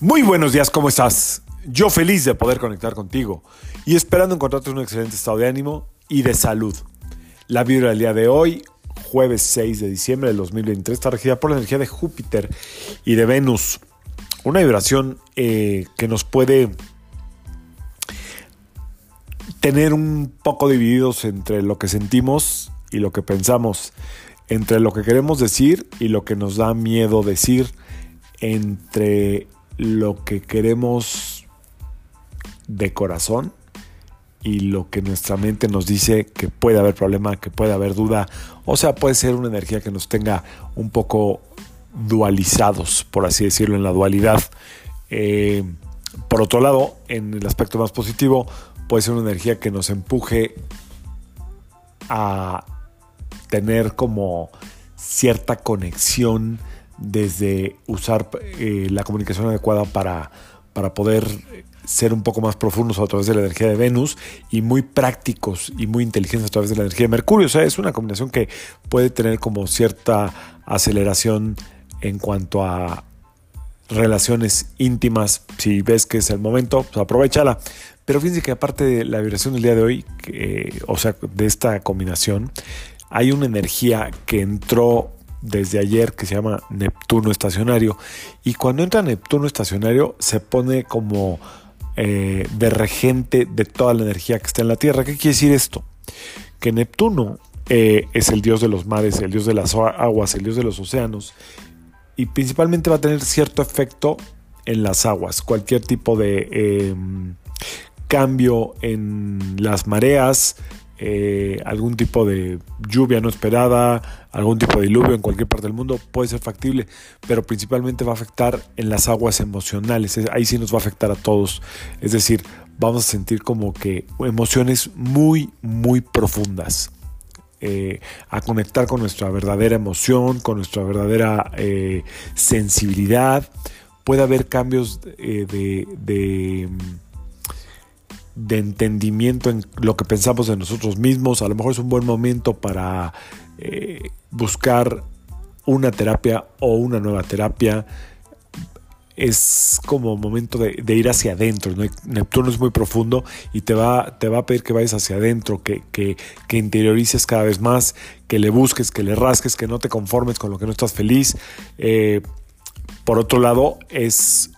Muy buenos días, ¿cómo estás? Yo feliz de poder conectar contigo y esperando encontrarte un excelente estado de ánimo y de salud. La vibra del día de hoy, jueves 6 de diciembre del 2023, está regida por la energía de Júpiter y de Venus. Una vibración eh, que nos puede tener un poco divididos entre lo que sentimos y lo que pensamos, entre lo que queremos decir y lo que nos da miedo decir, entre lo que queremos de corazón y lo que nuestra mente nos dice que puede haber problema, que puede haber duda. O sea, puede ser una energía que nos tenga un poco dualizados, por así decirlo, en la dualidad. Eh, por otro lado, en el aspecto más positivo, puede ser una energía que nos empuje a tener como cierta conexión desde usar eh, la comunicación adecuada para, para poder ser un poco más profundos a través de la energía de Venus y muy prácticos y muy inteligentes a través de la energía de Mercurio. O sea, es una combinación que puede tener como cierta aceleración en cuanto a relaciones íntimas. Si ves que es el momento, pues aprovechala. Pero fíjense que aparte de la vibración del día de hoy, o sea, de esta combinación, hay una energía que entró desde ayer que se llama Neptuno estacionario. Y cuando entra Neptuno estacionario se pone como eh, de regente de toda la energía que está en la Tierra. ¿Qué quiere decir esto? Que Neptuno eh, es el dios de los mares, el dios de las aguas, el dios de los océanos. Y principalmente va a tener cierto efecto en las aguas. Cualquier tipo de em, cambio en las mareas, eh, algún tipo de lluvia no esperada, algún tipo de diluvio en cualquier parte del mundo puede ser factible, pero principalmente va a afectar en las aguas emocionales. Ahí sí nos va a afectar a todos. Es decir, vamos a sentir como que emociones muy, muy profundas. Eh, a conectar con nuestra verdadera emoción, con nuestra verdadera eh, sensibilidad. Puede haber cambios de de entendimiento en lo que pensamos de nosotros mismos. A lo mejor es un buen momento para eh, buscar una terapia o una nueva terapia. Es como momento de, ir hacia adentro. Neptuno es muy profundo y te va, te va a pedir que vayas hacia adentro, que, que, interiorices cada vez más, que le busques, que le rasques, que no te conformes con lo que no estás feliz. Eh, por otro lado, es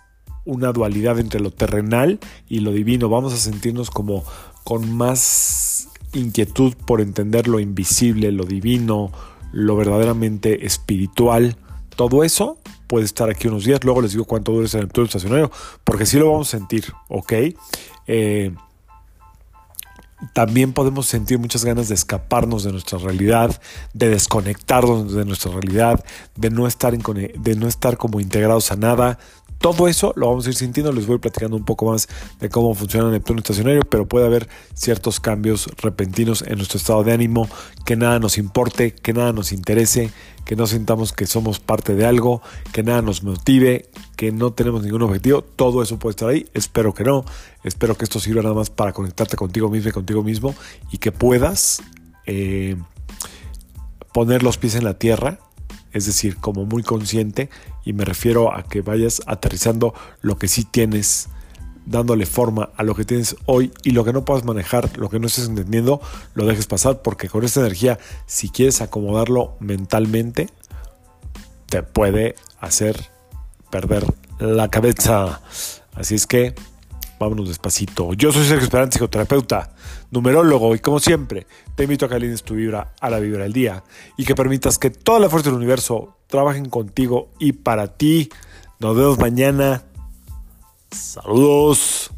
una dualidad entre lo terrenal y lo divino. Vamos a sentirnos como con más inquietud por entender lo invisible, lo divino, lo verdaderamente espiritual. Todo eso puede estar aquí unos días. Luego les digo cuánto dura ese Neptuno estacionario, porque sí lo vamos a sentir, ¿ok? Eh, también podemos sentir muchas ganas de escaparnos de nuestra realidad, de desconectarnos de nuestra realidad, de no estar, de no estar como integrados a nada, todo eso lo vamos a ir sintiendo, les voy platicando un poco más de cómo funciona Neptuno estacionario, pero puede haber ciertos cambios repentinos en nuestro estado de ánimo, que nada nos importe, que nada nos interese, que no sintamos que somos parte de algo, que nada nos motive, que no tenemos ningún objetivo, todo eso puede estar ahí, espero que no, espero que esto sirva nada más para conectarte contigo mismo y contigo mismo y que puedas eh, poner los pies en la tierra es decir, como muy consciente, y me refiero a que vayas aterrizando lo que sí tienes, dándole forma a lo que tienes hoy y lo que no puedas manejar, lo que no estés entendiendo, lo dejes pasar, porque con esta energía, si quieres acomodarlo mentalmente, te puede hacer perder la cabeza. Así es que Vámonos despacito. Yo soy Sergio Esperanza, psicoterapeuta, numerólogo, y como siempre, te invito a que alines tu vibra a la vibra del día y que permitas que toda la fuerza del universo trabajen contigo y para ti. Nos vemos mañana. Saludos.